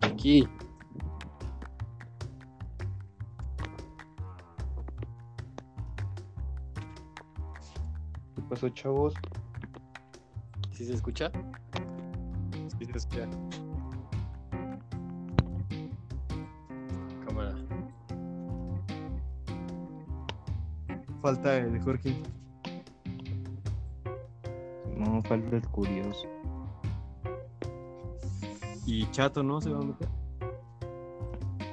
Aquí. ¿Qué pasó, chavos? ¿Sí se escucha? Sí, se escucha. Cámara. Falta el Jorge. No, falta el curioso. Y Chato, ¿no? Se va a meter.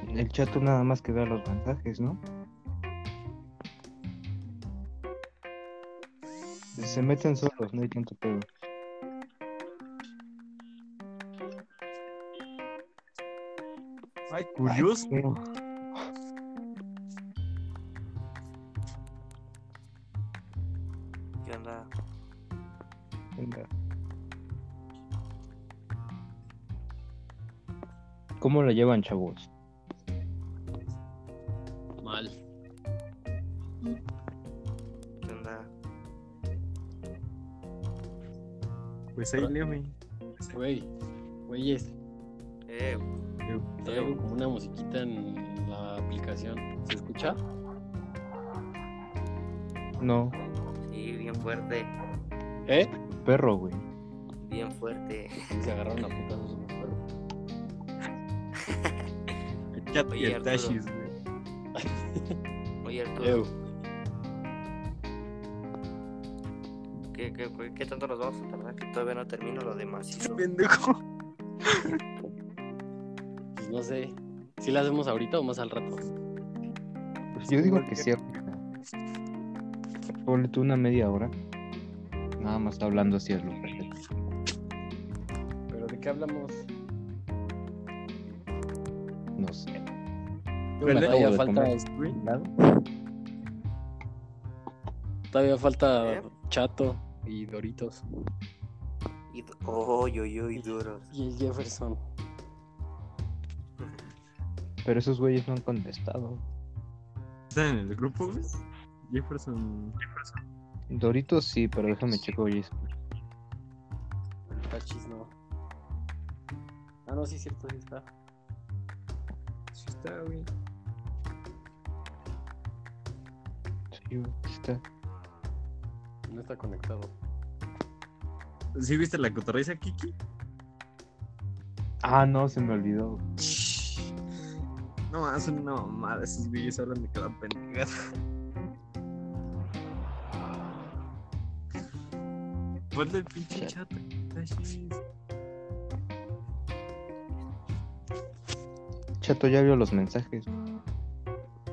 El chato nada más que vea los mensajes, ¿no? Se meten solos, no hay tanto pedo. Ay, curioso. Ay, llevan, chavos? Mal. ¿Qué onda? Pues ahí, léeme. Güey. Güeyes. Eh, Traigo como una musiquita en la aplicación. ¿Se escucha? No, sí, bien fuerte. ¿Eh? perro, güey. Bien fuerte. Se agarraron a putazos perros. El Oye. Tashis, güey. Oye, Arturo, Eu. ¿qué, qué, qué- qué tanto nos vamos a tardar? Que todavía no termino lo de macizo. Pendejo. Pues no sé. ¿Si la hacemos ahorita o más al rato? Pues yo digo que sí. Ponle tú una media hora. Nada más hablando así es lo perfecto. ¿Pero de qué hablamos? No sé. Todavía falta, todavía falta ¿Eh? Chato y Doritos. Y, oh, yo, yo, y duros. Y el Jefferson. Pero esos güeyes no han contestado. ¿Están en el grupo, güey? Jefferson. Doritos sí, pero déjame checo oye. El Tachis no. Ah, no, sí cierto, sí está. Sí está, güey. Está. No está conectado. ¿Sí viste la cotorriza, Kiki? Ah, no, se me olvidó. No, hacen una mamada. Esos güeyes hablan de cada pendejada. Ponle el pinche chato. Tashis. Chato ya vio los mensajes.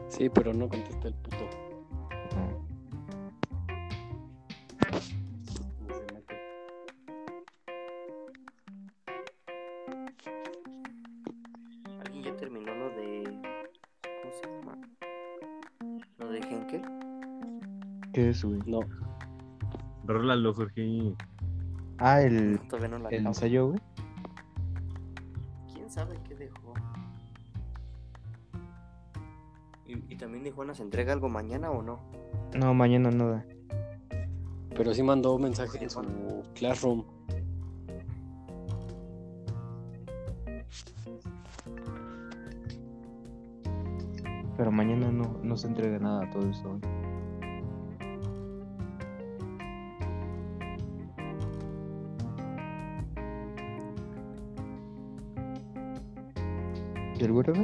Sí, pero no contesta el Jorge. Ah, el, no el ensayo, güey. ¿Quién sabe qué dejó? ¿Y, y también dijo, ¿nos entrega algo mañana o no? No, mañana nada. pero sí mandó un mensaje en su Classroom. Pero mañana no, no se entrega nada todo eso. ¿Y el güero?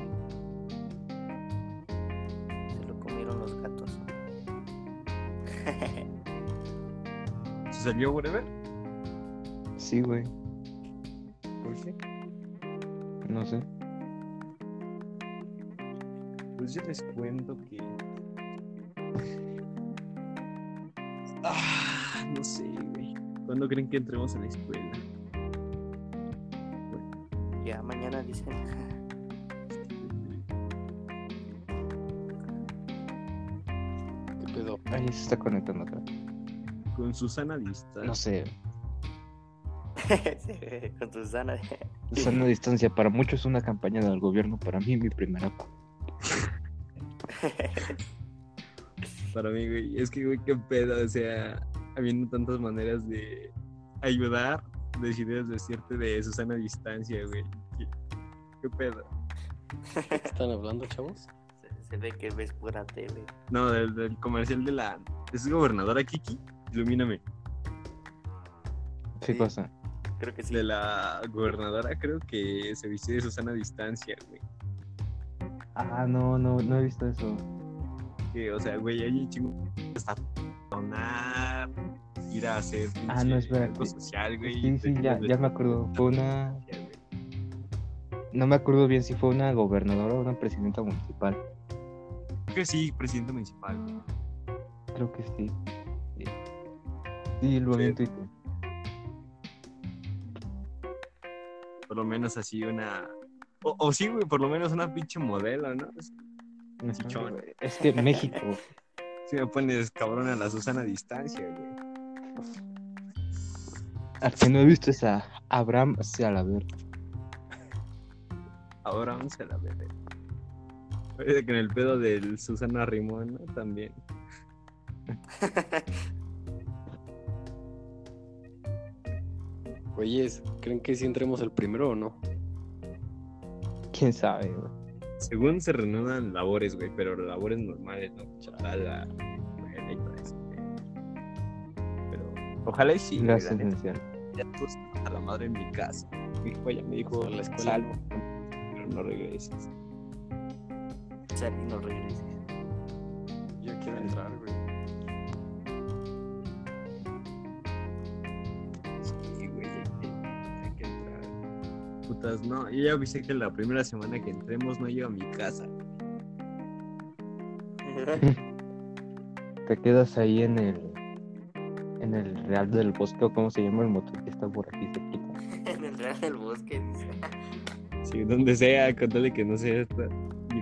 Se lo comieron los gatos. ¿Se salió, whatever? Sí, güey. ¿Por qué? No sé. Pues yo les cuento que. Ah, no sé, güey. ¿Cuándo creen que entremos a la escuela? ya mañana dicen. Se está conectando vez. Con Susana distancia. No sé. Sí, Con Susana. Sana distancia. Para muchos es una campaña del gobierno. Para mí, mi primera. pa- Para mí, güey. Es que, güey, qué pedo. O sea, habiendo tantas maneras de ayudar, decides decirte de Susana a distancia, güey. ¿Qué, qué pedo? ¿Qué están hablando, chavos? Se, ve que ves pura tele. No, del, del comercial de la. ¿Es gobernadora Kiki? Ilumíname. ¿Qué Sí. cosa? Creo que sí. De la gobernadora, creo que se vistió de Susana a distancia, güey. Ah, no, no, no he visto eso. Que, o sea, güey, hay un chingo hasta donar, ir a hacer Ah, no, espera, algo social, güey. Sí, sí, ya, ya me acuerdo. Fue una. No me acuerdo bien si fue una gobernadora o una presidenta municipal. Creo que sí, presidente municipal. Creo que sí. Sí, Sí, lo en Twitter. Por lo menos así una. O, o sí, güey, por lo menos una pinche modelo, ¿no? Ajá. Chichón. Es que México. Si me pones cabrón a la Susana a distancia, güey. Al que no he visto es a Abraham Salaver. Ahora vamos a la verga. Parece que en el pedo del Susana Rimón, ¿no? También. Güeyes, ¿creen que si entremos el primero o no? Quién sabe, güey. Según se reanudan labores, güey, pero labores normales, ¿no? Chalala, güey. Pero ojalá y sí, la neta. esencial. Ya a la madre en mi casa. Mi hijo ya me dijo A la escuela. salvo, pero no regreses. Y no regreses. Yo quiero entrar, güey. Sí, güey, hay que- entrar. Putas, no, yo ya avisé que la primera semana que entremos no llego a mi casa. Te quedas ahí en el. En el Real del Bosque, o cómo se llama el motor que está por aquí cerquita. en el Real del Bosque, dice. Sí, donde sea, con tal de que no sea esta,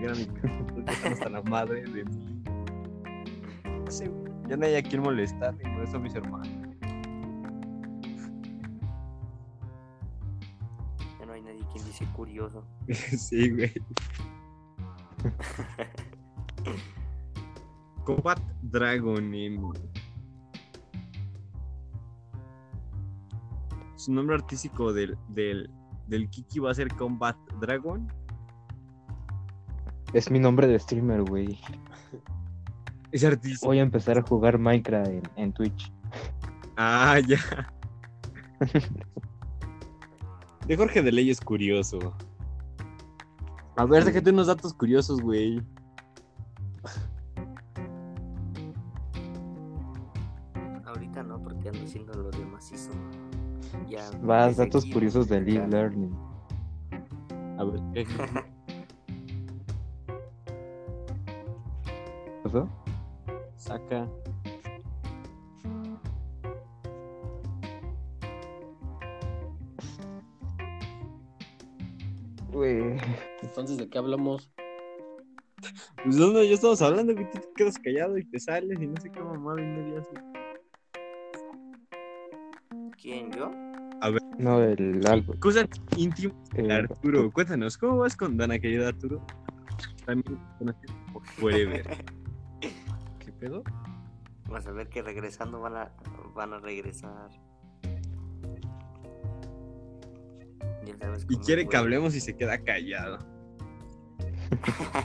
están hasta la madre de mí. Güey, ya no hay a quien molestar, y por eso mis hermanos. Ya no hay nadie quien dice curioso. sí, güey. Combat Dragon. Su nombre artístico del, del, del Kiki va a ser Combat Dragon. Es mi nombre de streamer, güey. Es artístico. Voy a empezar a jugar Minecraft en, en Twitch. Ah, ya. De Jorge de Ley es curioso. A ver, déjate unos datos curiosos, güey. Ahorita no, porque ando haciendo lo de macizo. Ya. Vas, datos aquí, curiosos de Live. Learning. A ver, ¿Pasó? saca. Güey. Entonces, ¿de qué hablamos? Pues no, ya estamos hablando, que tú te quedas callado y te sales y no sé qué mamada y media. ¿Quién, yo? No, el algo. Cosas íntimas de Eh, Arturo. Cuéntanos, ¿cómo vas con Dana, querido Arturo? También conocido como Forever. ¿Qué pedo? Vas a ver que regresando van a, van a regresar. Ya sabes Y quiere que hablemos y se queda callado.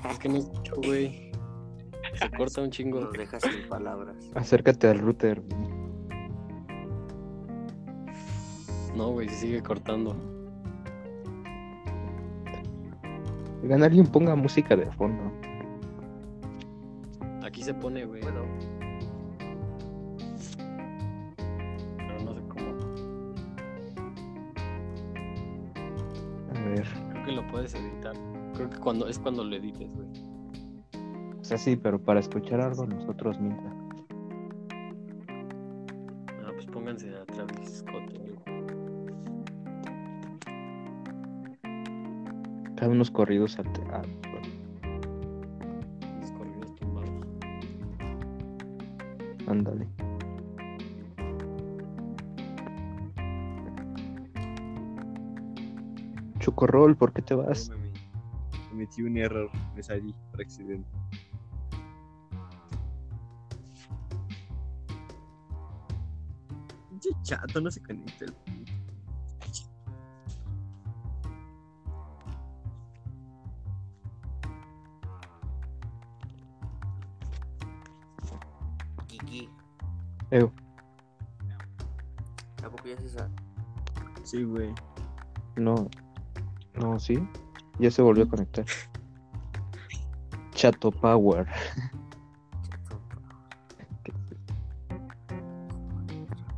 Es que no escucho, güey. Se corta un chingo. Nos deja sin palabras. Acércate al router. No, güey, se sigue cortando. Oigan, alguien ponga música de fondo. Aquí se pone, güey. Pero no sé cómo. A ver. Creo que lo puedes editar. Creo que cuando es cuando lo edites, güey. O sea, sí, pero para escuchar algo nosotros mientras. Ah, pues pónganse a Travis Scott. Cada unos corridos al ah, Ándale. Chocorrol, ¿por qué te vas? Perdóname, Cometí un error, me salí por accidente. pinche chato, no se conecta el sí. Ya se volvió a conectar. Chato Power.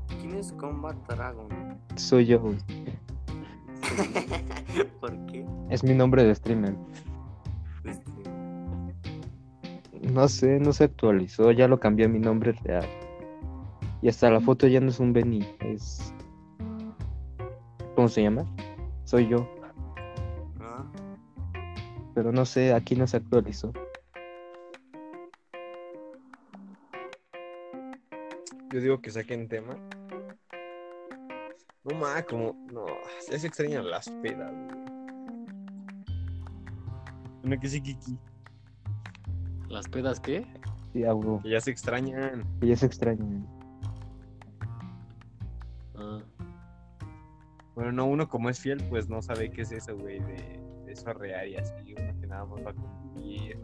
¿Quién es Combat Dragon? Soy yo. ¿Por qué? Es mi nombre de streamer. No sé, no se actualizó. Ya lo cambié a mi nombre real. Y hasta la foto ya no es un Benny. Es. ¿Cómo se llama? Soy yo. Pero no sé, aquí no se actualizó. Yo digo que saquen tema. No más, como. No, ya se extrañan las pedas, güey. Una que sí, Kiki. ¿Las pedas qué? Sí, algo. Que ya se extrañan. Que ya se extraña. Ah, Bueno, no, uno como es fiel, pues no sabe qué es eso, güey, de, de eso real y así. Uno que nada más va a convivir.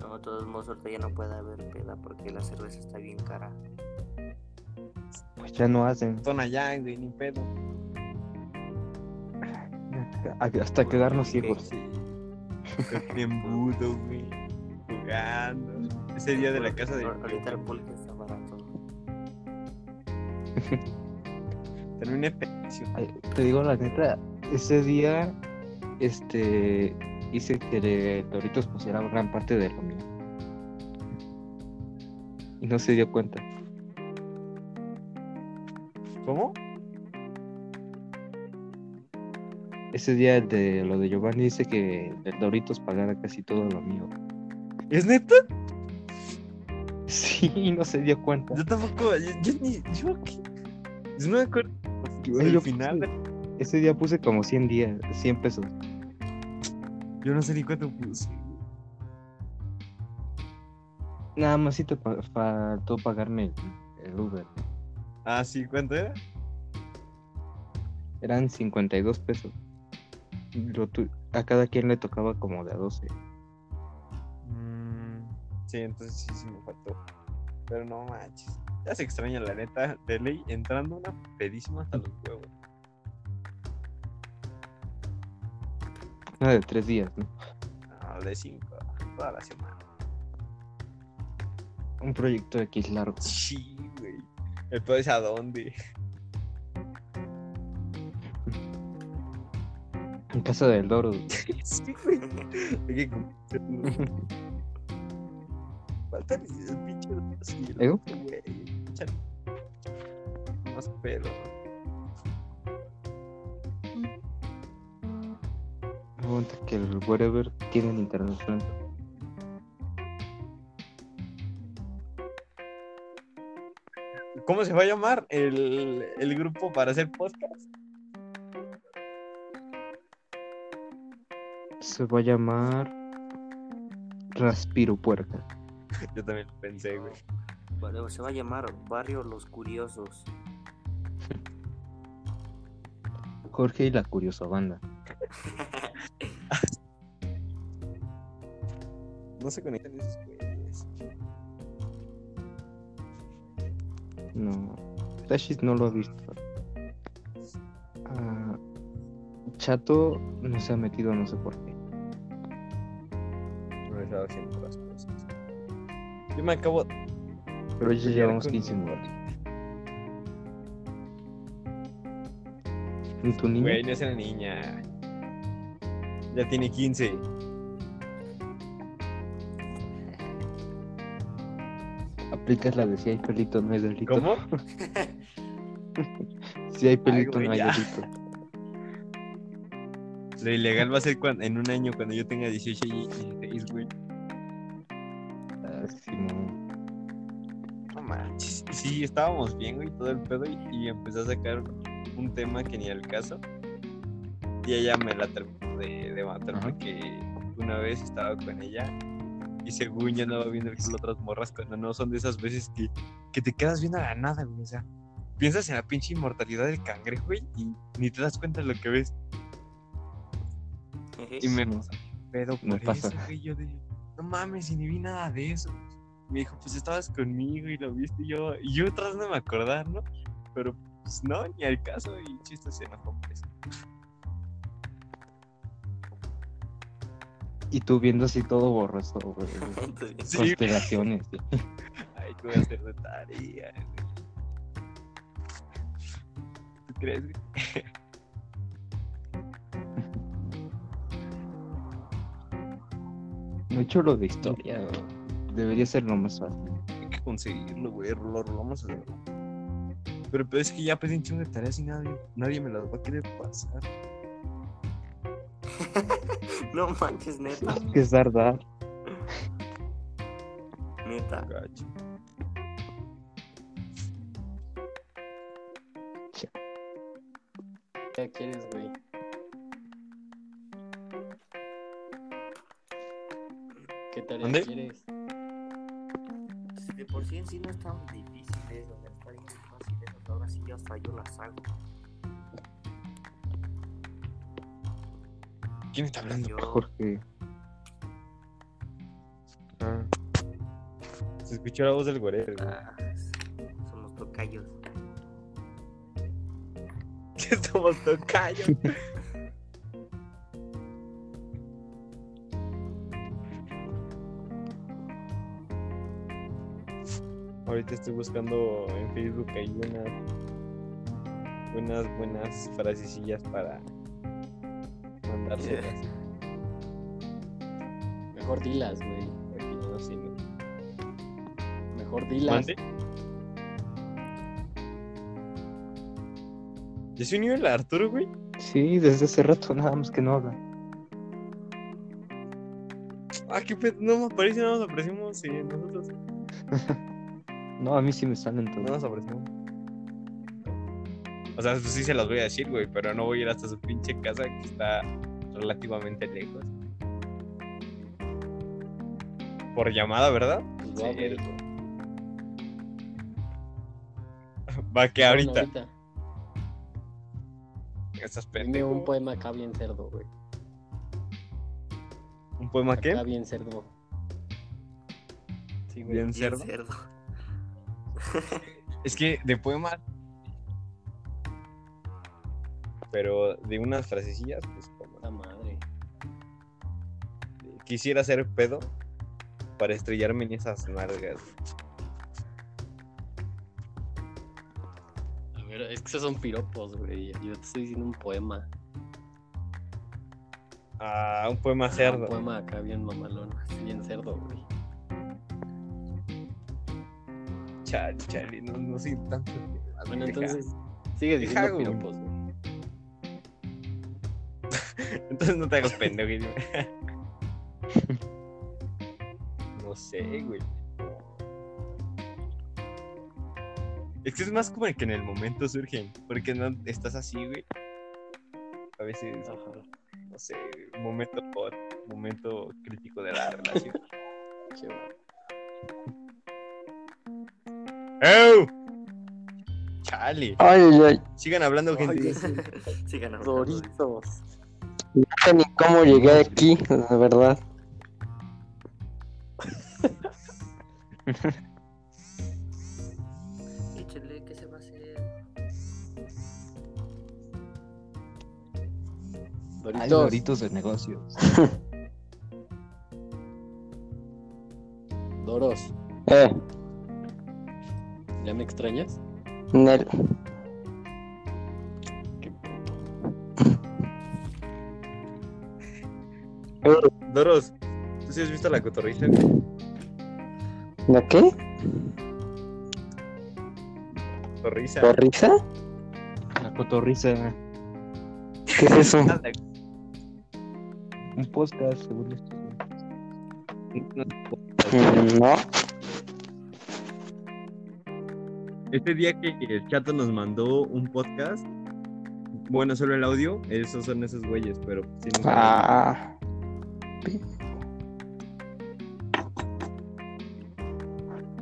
No, de todos modos, ahorita ya no puede haber peda porque la cerveza está bien cara. Pues ya no hacen. Son allá, güey, ni pedo. Hasta quedarnos ciegos. Sí. Embudo, güey. Jugando. Ese día de la casa de. Ahor- Ahorita el pulque está barato. Terminé Te digo la neta, ese día, este, hice que el Doritos pusiera gran parte de lo mío. Y no se dio cuenta. ¿Cómo? Ese día el de lo de Giovanni dice que el Doritos pagara casi todo lo mío. ¿Es neta? Sí, no se dio cuenta. Yo tampoco. Yo, yo ni. ¿Yo? Yo no me acuerdo. Yo final. puse- ese día puse como 100 días, 100 pesos. Yo no sé ni cuánto puse. Nada más sí te faltó pagarme el, el Uber. Ah, sí, ¿cuánto era? Eran 52 pesos. A cada quien le tocaba como de a 12. Mm, sí, entonces sí, sí me faltó. Pero no manches. Ya se extraña la neta de ley entrando una pedísima hasta los huevos. Una de tres días, ¿no? No, de cinco, toda la semana. Un proyecto X largo. Sí, güey. El pedo es a dónde. En casa del Doro. sí, güey. Hay que. Falta el pinche ¿Ego? güey. Échale. Más pedo. Que el wherever tienen internet lento. ¿Cómo se va a llamar el, el grupo para hacer podcast? Se va a llamar Raspiro Puerca. Yo también lo pensé, güey. Se va a llamar Barrio Los Curiosos. Jorge y la curiosa banda. No se conectan esos güeyes. No. Tashis no lo ha visto. Ah, Chato no se ha metido, no sé por qué. No haciendo las cosas. Yo me acabo. Pero ya llevamos con- 15 minutos. ¿Y tu niño? Güey, no es una niña. Ya tiene 15. Aplicas la de si hay pelito no hay delito. ¿Cómo? Si hay pelito güey, no hay ya. delito. Lo ilegal va a ser cuando, en un año cuando yo tenga 18 y 16, güey. Ah, Simón. No manches. Sí, estábamos bien, güey, todo el pedo. Y, y empezó a sacar un tema que ni al caso. Y ella me la terminó de, de matar Ajá. porque una vez estaba con ella. Y según ya andaba viendo a otras morras cuando no son de esas veces que, que te quedas viendo a la nada, güey. O sea, piensas en la pinche inmortalidad del cangrejo, güey, y ni te das cuenta de lo que ves. Y me No. pedo Me por pasa. eso, güey. Yo de, no mames, y ni vi nada de eso. Me dijo, pues estabas conmigo y lo viste y yo. Y yo tratando de me acordar, ¿no? Pero pues no, ni al caso. Y chiste se enojó por eso. Y tú viendo así todo borroso, güey. Sí. Güey. Ay, ¿qué voy a hacer de tarea? güey? ¿Tú crees, güey? No he hecho lo de historia, güey. Debería ser lo más fácil. Hay que conseguirlo, güey. Lo rolamos a hacer. Pero, pero es que ya pedí un chingo de tareas y nadie, nadie me las va a querer pasar. No manches, neta. Que es verdad. Neta. Gacho. ¿Qué quieres, güey? ¿Qué tarea ¿Mande? quieres? Si de por sí en sí no están difíciles, o sea, está bien fáciles, ahora sí ya hasta yo las hago. ¿Quién está hablando? Yo, Jorge. Ah. Se escuchó la voz del güey. ah, somos tocayos. Que somos tocayos. Ahorita estoy buscando en Facebook hay unas unas buenas frasecillas para Mejor dilas, güey. Aquí no sé, ¿no? Mejor dilas. ¿Mande? ¿Ya se unió el Arturo, güey? Sí, desde hace rato nada más que no habla. Ah, qué pedo, no me aparece, no nos aparecemos eh, nosotros. No, a mí sí me salen No todos. nos aparecemos. O sea, pues sí se las voy a decir, güey, pero no voy a ir hasta su pinche casa que está relativamente lejos. Por llamada, ¿verdad? Pues va, güey. Va que Bueno, ahorita. ahorita. Estás Dime un poema acá bien cerdo, güey. ¿Un poema qué? Acá bien cerdo. Sí, güey. Bien Bien cerdo. cerdo. Es que de poemas. Pero de unas frasecillas, pues Quisiera ser pedo para estrellarme en esas nalgas. A ver, es que esos son piropos, güey. Yo te estoy diciendo un poema. Ah, un poema Un cerdo. poema acá bien mamalón. Bien cerdo, güey. Chale, chale, no, no soy tanto. Bueno, Deja. entonces sigue Deja, diciendo güey. piropos, güey. Entonces no te hagas pendejo. güey. No sé, güey. Es que es más como que en el momento surgen. Porque no estás así, güey. A veces, Ajá. no sé, momento hot, momento crítico de la relación. Che. ¡Ew! Chale. Ay, ay, ay. Sigan hablando, gente. Ay, Sigan hablando. Doritos. No sé ni cómo llegué aquí, la verdad. Doritos. de negocios. Doros. Eh, ¿Ya me extrañas? Nel. Doros, ¿tú sí has visto la cotorrisa? güey? ¿La qué? Cotorrisa. ¿Porrisa? La cotorriza. ¿Qué es eso? Un podcast, según esto. Mm, No. Este día que el chato nos mandó un podcast, bueno, solo el audio, esos son esos güeyes, pero sí nos Ah.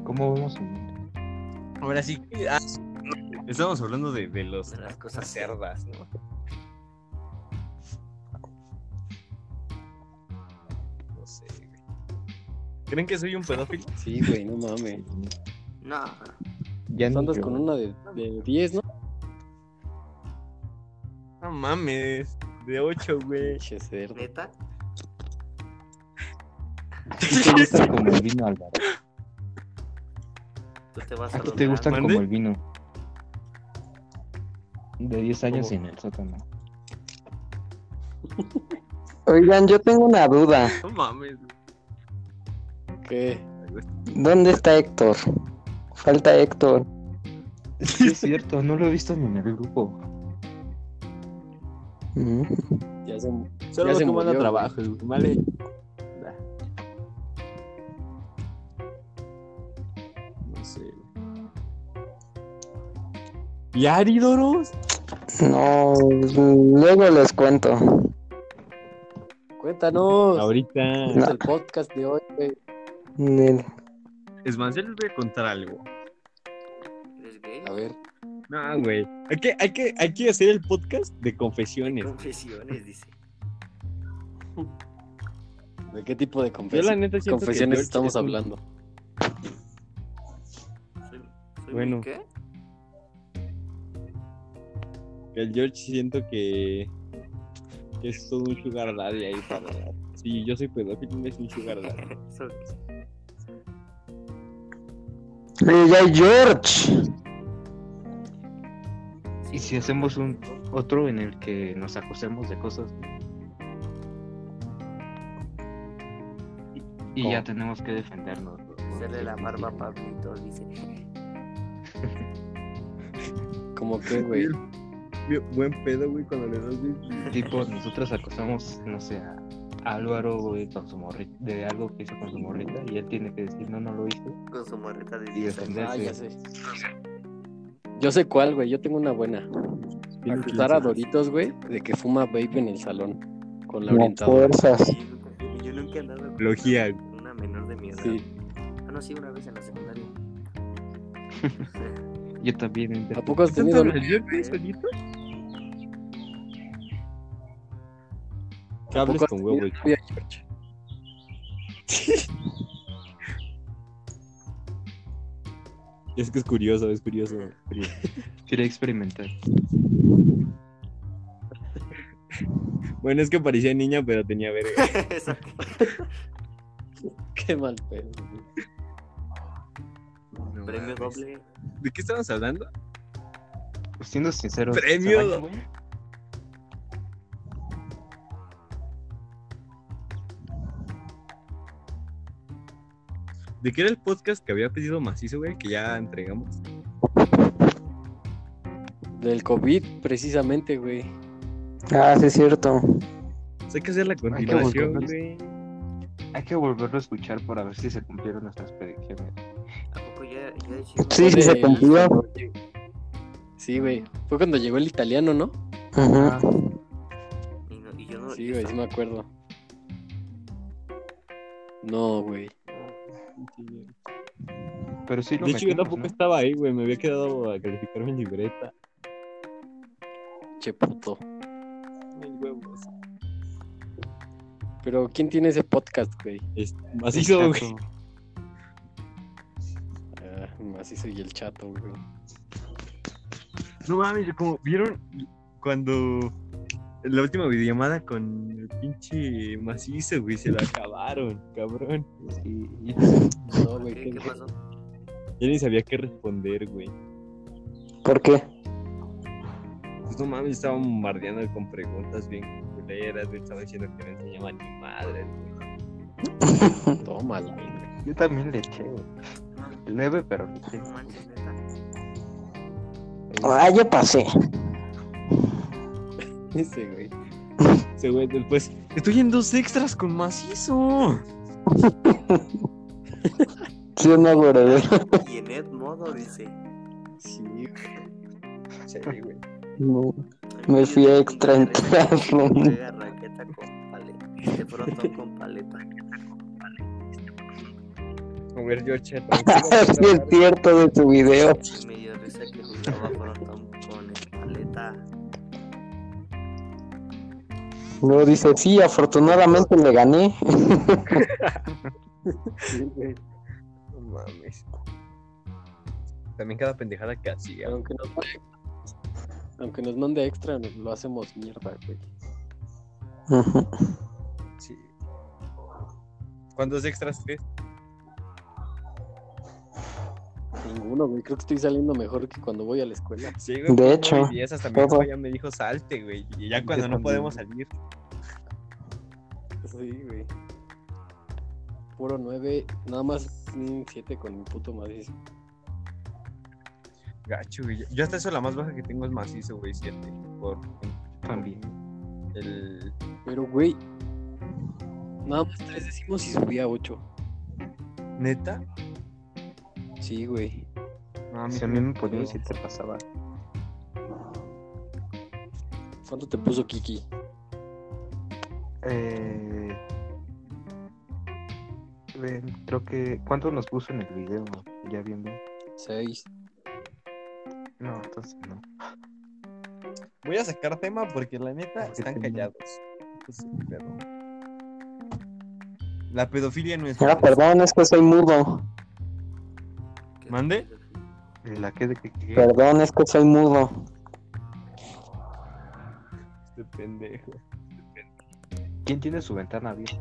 ¿Cómo vamos Ahora sí, que- ah, Estamos hablando de, de los, De las cosas cerdas. No ¿Creen que soy un pedófilo? Sí, güey, no mames. No, Ya Tú andas yo. con una de, de 10, ¿no? No mames. De 8, güey. Pinche cerdo. neta. ¿A ti te gustan como el vino, Álvaro? Tú te vas ¿A a ti te gustan ¿Mande? como el vino? De 10 años ¿Cómo? en el sótano. Oigan, yo tengo una duda. No mames. ¿Qué? ¿Dónde está Héctor? Falta Héctor. Sí, es cierto, no lo he visto ni en el grupo. Mm. Ya se... Solo Ya se murió, trabajo, güey. Vale. No sé. ¿Y Aridoros? No, luego les cuento. Cuéntanos. Ahorita. Es el podcast de hoy, güey. Nel. Es más, yo les voy a contar algo. ¿Eres gay? A ver. No, güey. Hay que, hay, que, hay que hacer el podcast de confesiones. Confesiones, dice. ¿De qué tipo de Yo la confesiones, neta que estamos es un- hablando? Soy, soy Bueno. qué? El George siento que, que es todo un sugar daddy ahí para... Sí, yo soy pedófilo, es un sugar daddy. Ella George. ¿Y si hacemos un otro en el que nos acusemos de cosas? Y, y ya tenemos que defendernos. ¿no? Hacerle la barba a Pablito, dice. ¿Cómo que, güey? Buen pedo, güey, cuando le das Tipo, nosotros acusamos, no sé, a Álvaro güey, con su morrita, de algo que hizo con su morrita y él tiene que decir, no, no lo hice. Con su morreta de Y 10 años. defenderse. Ah, ya sé. Yo sé cuál, güey. Yo tengo una buena. Tiene Acusar a 15. Doritos, güey, de que fuma vape en el salón con la No orientadora. fuerzas. Yo nunca- he andado con Logía. una menor de mi edad. Sí. Ah, no, sí, una vez en la secundaria. Yo también. ¿A poco has tenido ¿El George solito? Que ¿A hables con huevo, güey. Es que es curioso, es curioso. curioso. Quería experimentar. Bueno, es que parecía niña, pero tenía verga. Eso. Qué mal pedo. No Premio mames. doble. ¿De qué estábamos hablando? Pues siendo sincero. Premio. ¿De qué era el podcast que había pedido macizo, güey? Que ya entregamos. Del COVID, precisamente, güey. Ah, sí es cierto. Sea, hay que hacer la continuación, volver. güey. Hay que volverlo a escuchar para ver si se cumplieron nuestras predicciones. ¿A poco ya, ya hicimos? Sí, sí se cumplió. Sí, güey. Fue cuando llegó el italiano, ¿no? Ujú. Y, no- y yo no. Sí, güey, sí me acuerdo. No, güey. Pero sí lo De hecho, yo tampoco ¿no? estaba ahí, güey. Me había quedado a calificar mi libreta. Che puto. Ay, huevos. Pero ¿quién tiene ese podcast, güey? Es macizo, güey. Ah, Macizo y el chato, güey. No mames, como vieron cuando la última videollamada con el pinche macizo, güey, se la acabaron, cabrón. Sí, y- No, güey. ¿Qué, ¿qué- ¿Qué pasó? Ya ni sabía qué responder, güey. ¿Por qué? Pues no mames, estaba bombardeando con preguntas bien culeras, güey. Estaba diciendo que no enseñaba ni madre, güey. Tómala, güey. yo también le eché, güey. Leve, pero le eché. No manches, neta. Ah, ya pasé. Ese, güey. Ese güey después, estoy en dos extras con macizo. Sí, no, güey. Y en Ed modo dice. Sí, güey. Sí, güey. No. Me fui a extra en. Juega raqueta con paleta. Este frontón con paleta. A ver, George, Sí, es cierto de su video. Me dio risa que jugaba Luego dice, sí, afortunadamente le gané. Sí, güey. No mames. También cada pendejada que hacía. Aunque nos mande, aunque nos mande extra, nos- lo hacemos mierda, güey. Sí. ¿Cuántos extras crees? Ninguno, güey. Creo que estoy saliendo mejor que cuando voy a la escuela. Sí, güey. De hecho, Y todo. jefa ya me dijo salte, güey. Y ya cuando no también. podemos salir. Sí, güey. Puro 9, nada más 7 con mi puto macizo. Gacho, güey. Yo hasta eso la más baja que tengo es macizo, güey, 7. Por También. el. Pero, güey, nada más 3 decimos y subía 8. ¿Neta? Sí, güey. No, Si a mí me ponía si te pasaba. ¿Cuánto te puso Kiki? Eh, ven, creo que. ¿Cuánto nos puso en el video? Ya bien, bien. 6. No, entonces no. Voy a sacar tema porque la neta Porque están tengo- callados. Entonces, pero... La pedofilia no es. Ahora, perdón, es que soy mudo. ¿Qué ¿Mande? La que de que. que- Perdón, es que soy mudo. Este pendejo. ¿Quién tiene su ventana abierta?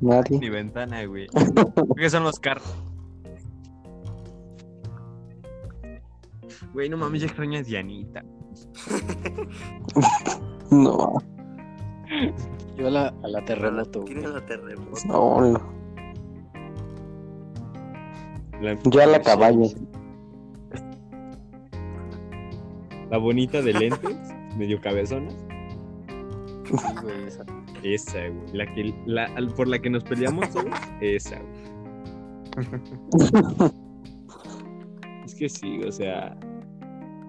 Nadie. Mi ventana, güey. Que son los carros. Güey, no mames, ya extraño a Dianita. No, Yo a la, a la terremoto, güey. Tiene la terremoto. no, no. La, Yo a la caballo. la bonita de lentes, medio cabezona. Sí, güey, esa. Esa, güey. La que, la, por la que nos peleamos todos. Esa, güey. Es que sí, o sea.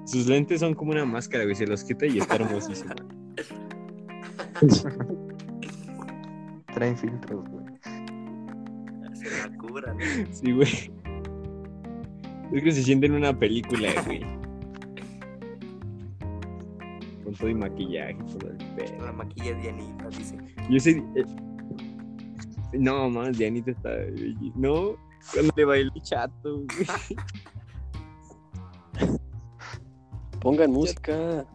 Sus lentes son como una máscara, güey. Se los quita y está hermosísima. Traen filtros, güey. Se la cura. Sí, güey. Es que se siente en una película, güey. Con todo y maquillaje, todo el pedo. La maquilla Dianita, dice. Yo sé. eh, No, más, Dianita está. No, cuando le bailó el chato, güey. Pongan música.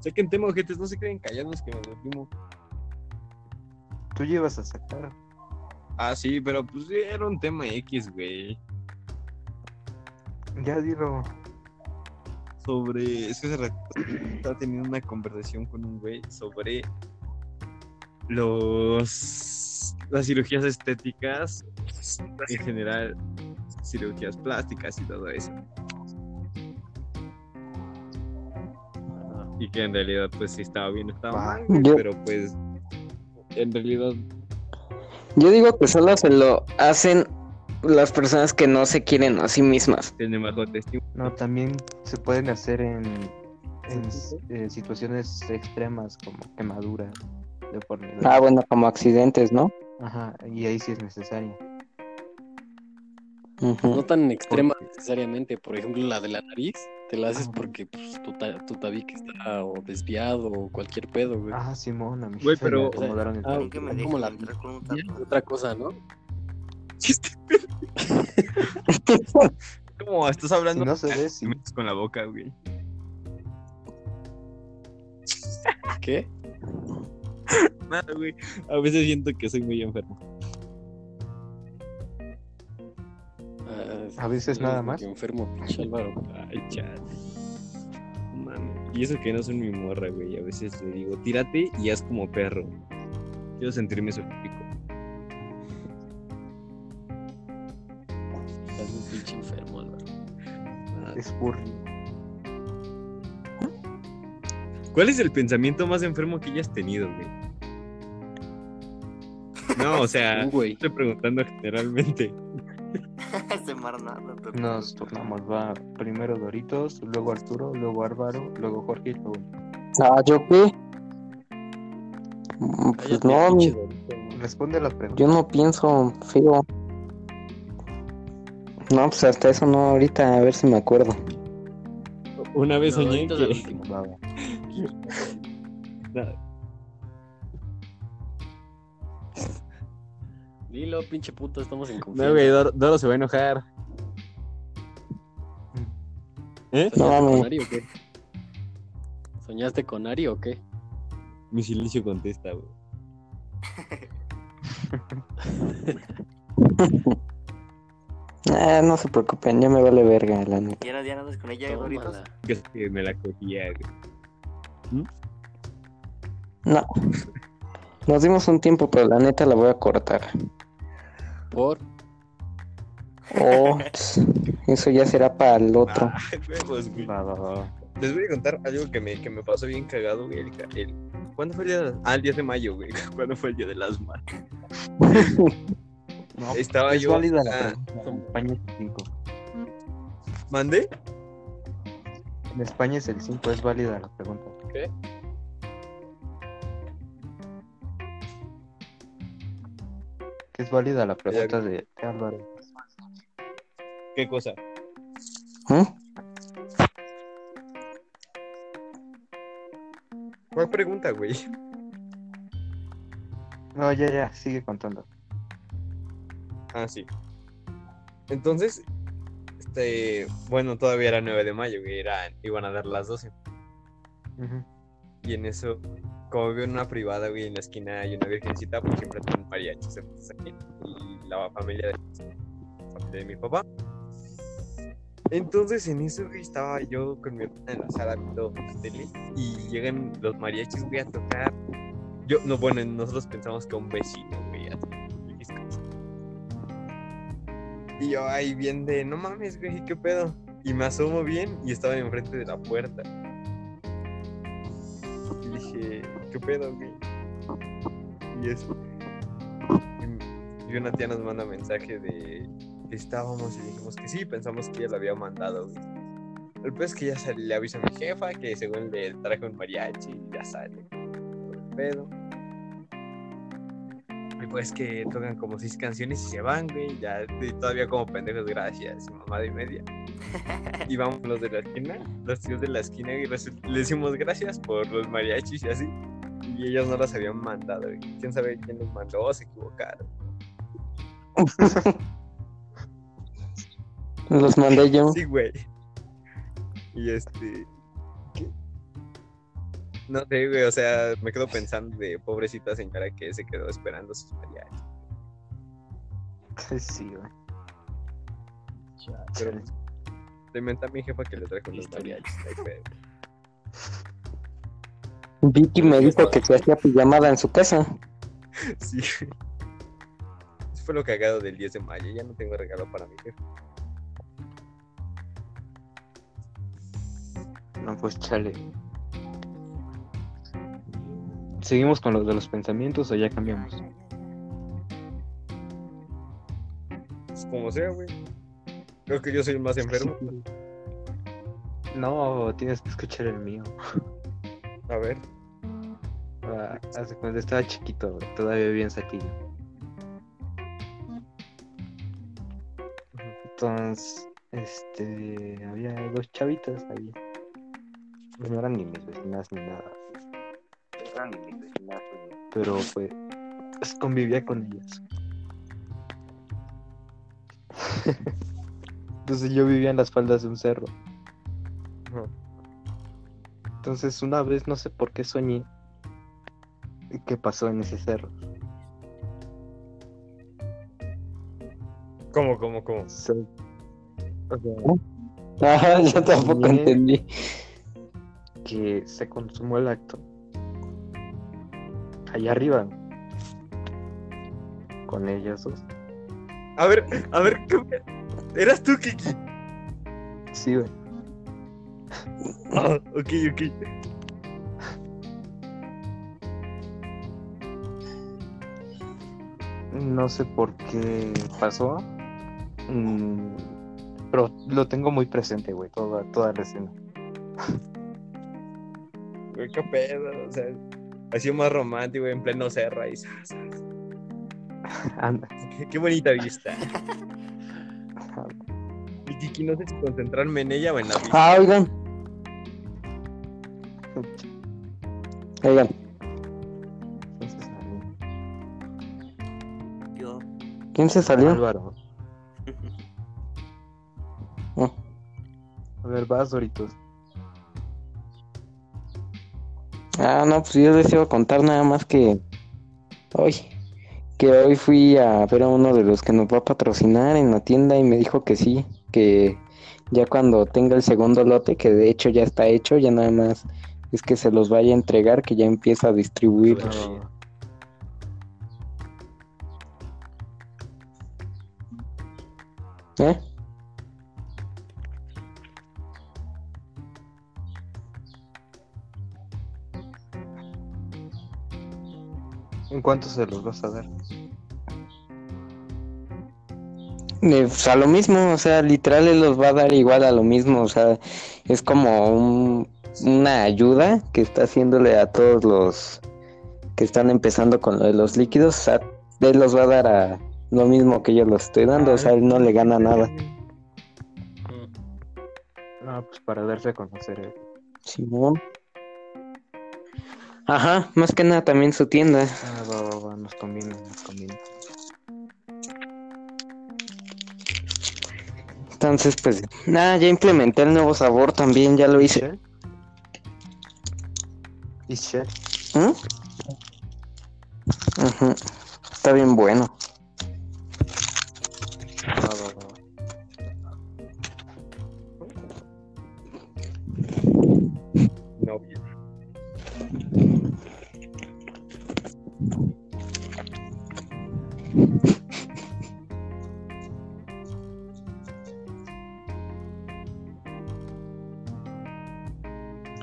Saquen tema, ojetes, no se queden callados que me deprimo. Tú llevas a sacar. Ah, sí, pero pues era un tema X, güey. Ya dilo. Sobre. Es que se estaba teniendo una conversación con un güey sobre los. las cirugías estéticas en general, cirugías plásticas y todo eso. Y que en realidad, pues sí estaba bien, estaba Va. mal, pero pues. En realidad, Yo digo que solo se lo hacen las personas que no se quieren a sí mismas. tiene bajo autoestima. No, también se pueden hacer en, en eh, situaciones extremas como quemadura, deformidad. Ah, bueno, como accidentes, ¿no? Ajá, y ahí sí es necesario. No tan extrema necesariamente. Por ejemplo, la de la nariz, te la haces Ah. porque pues, tu, ta- tu tabique está o desviado o cualquier pedo, güey. Ah, Simón, a mi Güey, pero- acomodaron el Ah, me como la- con otra cosa, ¿no? Como estás hablando Si no se ve, sí. me metes con la boca, güey. ¿Qué? Nada, güey. A veces siento que soy muy enfermo. A veces nada más. Enfermo, pinche Álvaro. Ay, chat. Mami. Y eso que no soy mi morra, güey. A veces le digo, tírate y haz como perro. Quiero sentirme su pico. Estás un pinche enfermo, Álvaro. Ah, Es furry. ¿Cuál es el pensamiento más enfermo que hayas tenido, güey? No, o sea, güey. estoy preguntando generalmente. Ese mar nada, pero- Nos turnamos, va primero Doritos, luego Arturo, luego Álvaro, luego Jorge y luego. Ah, ¿yo qué? Mm, Pues no, mi-. Responde la pregunta. yo no pienso feo. No, pues hasta eso no, ahorita a ver si me acuerdo. Una vez No, soñé que... último. Dilo, pinche puto, estamos en No, confianza. güey, Doro, Doro se va a enojar. ¿Eh? ¿Soñaste No con. Ari o qué? ¿Soñaste con Ari o qué? Mi silencio contesta, güey. Ah, no se preocupen, ya me vale verga, la neta. ¿Ya, ya andas con ella? Que que me la cogía, güey. No. Nos dimos un tiempo, pero la neta la voy a cortar. Por. Oh, eso ya será para el otro. Ah, güey. Les voy a contar algo que me, que me pasó bien cagado, güey. El, el- ¿Cuándo fue el día? de- Ah, el 10 de mayo, güey. ¿Cuándo fue el día de las madres? No, Estaba es yo- válida la España es el 5. ¿Mandé? En España es el 5, es válida la pregunta. ¿Qué? Es válida la pregunta de, de Álvaro. ¿Qué cosa? ¿Mm? ¿Cuál pregunta, güey? No, ya, ya, sigue contando. Ah, sí. Entonces, este, bueno, todavía era 9 de mayo, eran, iban a dar las 12. Ujú. Y en eso, como vivo en una privada, güey, en la esquina hay una virgencita, pues siempre tienen mariachis aquí. Y la familia de, de mi papá. Entonces, en eso, güey, estaba yo con mi hermana en la sala viendo tele y llegan los mariachis, güey, a tocar. Yo, no, bueno, nosotros pensamos que un vecino, güey, a tocar. Y yo ahí bien de, no mames, güey, ¿qué pedo? Y me asomo bien y estaban enfrente de la puerta. Y dije, ¿qué pedo, güey? Y eso. Y, una tía nos manda mensaje de que estábamos y dijimos que sí, pensamos que ella lo había mandado, güey. El es que ya sale- le avisa a mi jefa que según le traje un mariachi y ya sale. el pedo. Y pues que tocan como seis canciones y se van, güey. Ya y todavía como pendejos, gracias, mamá de media. Y vamos los de la esquina, los tíos de la esquina, y le decimos gracias por los mariachis y así. Y ellos no los habían mandado, güey. Quién sabe quién los mandó se equivocaron. Los mandé yo. Sí, güey. Y este. ¿qué? No sé, güey, o sea, me quedo pensando de pobrecita señora que se quedó esperando sus mariachis. Sí, güey. Pero le a mi jefa que le trajo unos Historia. Vicky me dijo que se hacía pijamada en su casa. Sí. Eso fue lo cagado del 10 de mayo. Ya no tengo regalo para mi jefa. No, pues chale. ¿Seguimos con los de los pensamientos o ya cambiamos? Pues como sea, güey. Creo que yo soy el más enfermo. No, tienes que escuchar el mío. A ver. Ah, Hace cuando estaba chiquito, todavía bien saquillo. Entonces, este, había dos chavitas ahí. Pues no eran ni mis vecinas ni nada. Eran ni mis vecinas, güey, pero pues, pues, convivía con ellas. Entonces yo vivía en las faldas de un cerro. Ajá. Entonces una vez no sé por qué soñé qué pasó en ese cerro. ¿Cómo, cómo, cómo? So- o sea, yo tampoco entendí. que se consumó el acto. Allá arriba. Con ellas dos. A ver, a ver, ¿qué- ¿eras tú, Kiki? Sí, güey. Ah, ok, ok. No sé por qué pasó. mm, pero lo tengo muy presente, güey, toda, toda la escena. Güey, qué pedo, o sea, ha sido más romántico en pleno sa, sa. Anda. Qué, qué bonita vista. Kiki, no sé si concentrarme en ella o en la vida. Ah, oigan. Oigan, Yo. ¿quién se salió? Álvaro. Oh, A ver, vas, Doritos. Ah, no, pues yo les iba a contar nada más que hoy, que hoy fui a ver a uno de los que nos va a patrocinar en la tienda y me dijo que sí, que ya cuando tenga el segundo lote, que de hecho ya está hecho, ya nada más es que se los vaya a entregar, que ya empieza a distribuir. No, ¿Eh? ¿En cuánto se los vas a dar? Eh, pues a lo mismo, o sea, literal él los va a dar igual a lo mismo, o sea, es como un- una ayuda que está haciéndole a todos los que están empezando con lo de los líquidos, o sea, él los va a dar a lo mismo que yo los estoy dando, o sea, él no le gana nada. No, pues para darse a conocer. eh. Simón. Ajá, más que nada también su tienda. Ah, va, va, va, nos conviene, nos conviene. Entonces, pues, nada, ya implementé el nuevo sabor también, ya lo hice. ¿Y Shell? ¿Mm? Está bien bueno.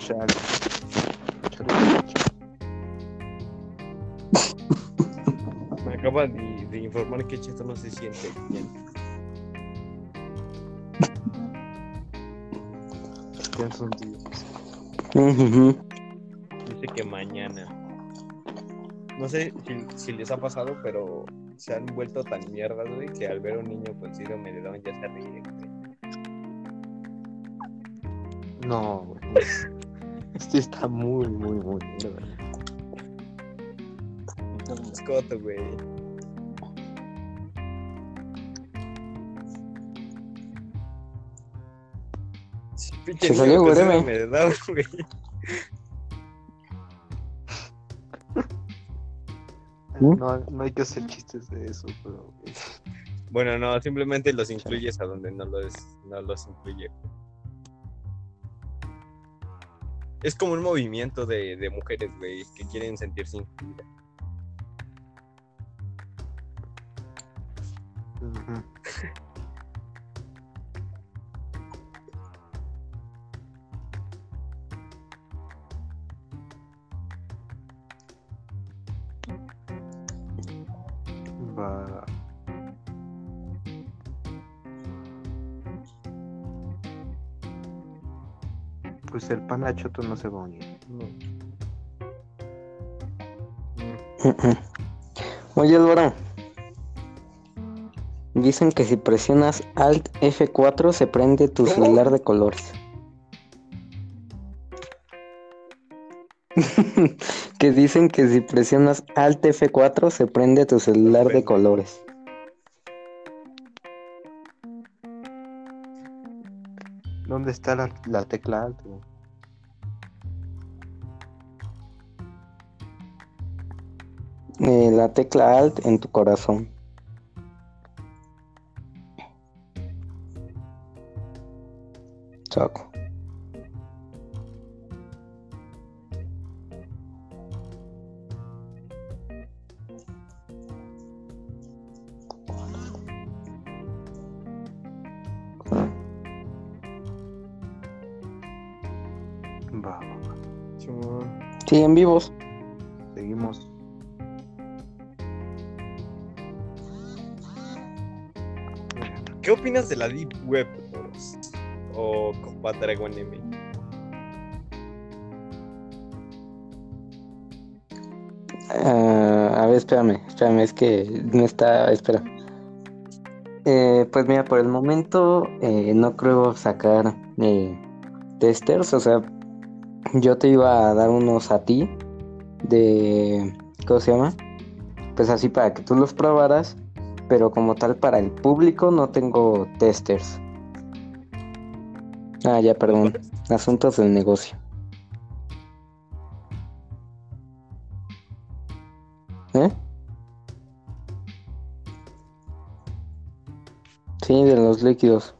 Chale. Chale. Me acaba de, de informar que Cheto no se siente bien. Ya son días. Dice que mañana. No sé si, si les ha pasado, pero se han vuelto tan mierdas, güey, que al ver a un niño con síndrome de Down ya se ríen. No, güey. Este está muy, muy, muy. de verdad. Mascota, güey. Sí, Se salió, con güey, güey. No, no hay que hacer chistes de eso, pero. güey. Bueno, no, simplemente los incluyes a donde no los, no los incluye. Es como un movimiento de, de mujeres, güey, que quieren sentirse incluidas. Va. Pues el panachoto no se va a unir. Oye, Álvaro. Dicen que si presionas Alt F4 se prende tu celular de colores. que dicen que si presionas Alt F4 se prende tu celular de colores. Está la, la tecla alto? Eh, la tecla Alt en tu corazón. Vivos. Seguimos. ¿Qué opinas de la Deep Web? Boros? O Copa Dragon M. Ah, a ver, espérame, espérame, es que no está, espera. Eh, pues mira, por el momento eh, no creo sacar eh, testers, o sea, yo te iba a dar unos a ti de, ¿cómo se llama? Pues así para que tú los probaras, pero como tal para el público no tengo testers. Ah, ya, perdón, asuntos del negocio. ¿Eh? Sí, de los líquidos.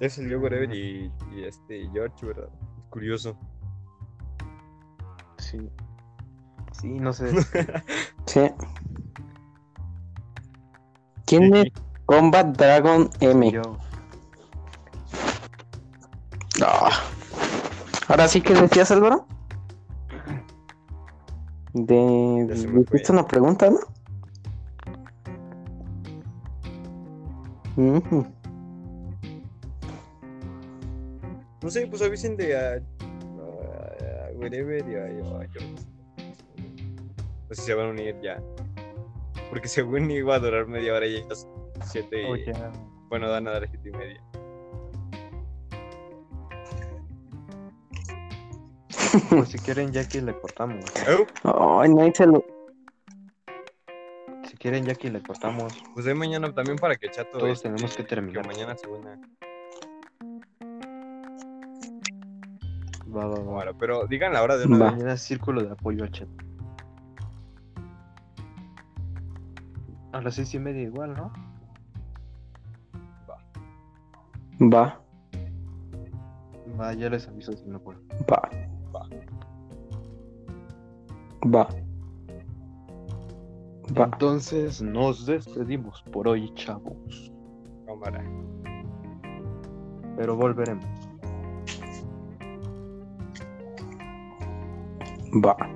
Es el Whatever y, y este George, ¿verdad? Curioso. Sí. Sí, no sé. Sí. ¿Quién es Combat Dragon M? Yo. Ah. Ahora sí que decías, Álvaro. De. Hiciste una pregunta, ¿no? Ujú. No sé, pues avisen de a, a, a Wherever y a. No sé si se van a unir ya. Porque según iba a durar media hora y ya es siete y... Oh, ya. Bueno, van a dar siete y media. Pues si quieren, ya que le cortamos. Oh, Ay, no hice lo. Si quieren, ya que le cortamos. pues de mañana también para que Chato... Todos este, tenemos que terminar. mañana se Va, va, va. Bueno, pero digan la hora de una Va. vez. Mañana círculo de apoyo a chat. A las seis y media igual, ¿no? Va, Va, ya les aviso si no puedo. va. Va. Va. Entonces nos despedimos por hoy, chavos. Cámara. Pero volveremos. Va.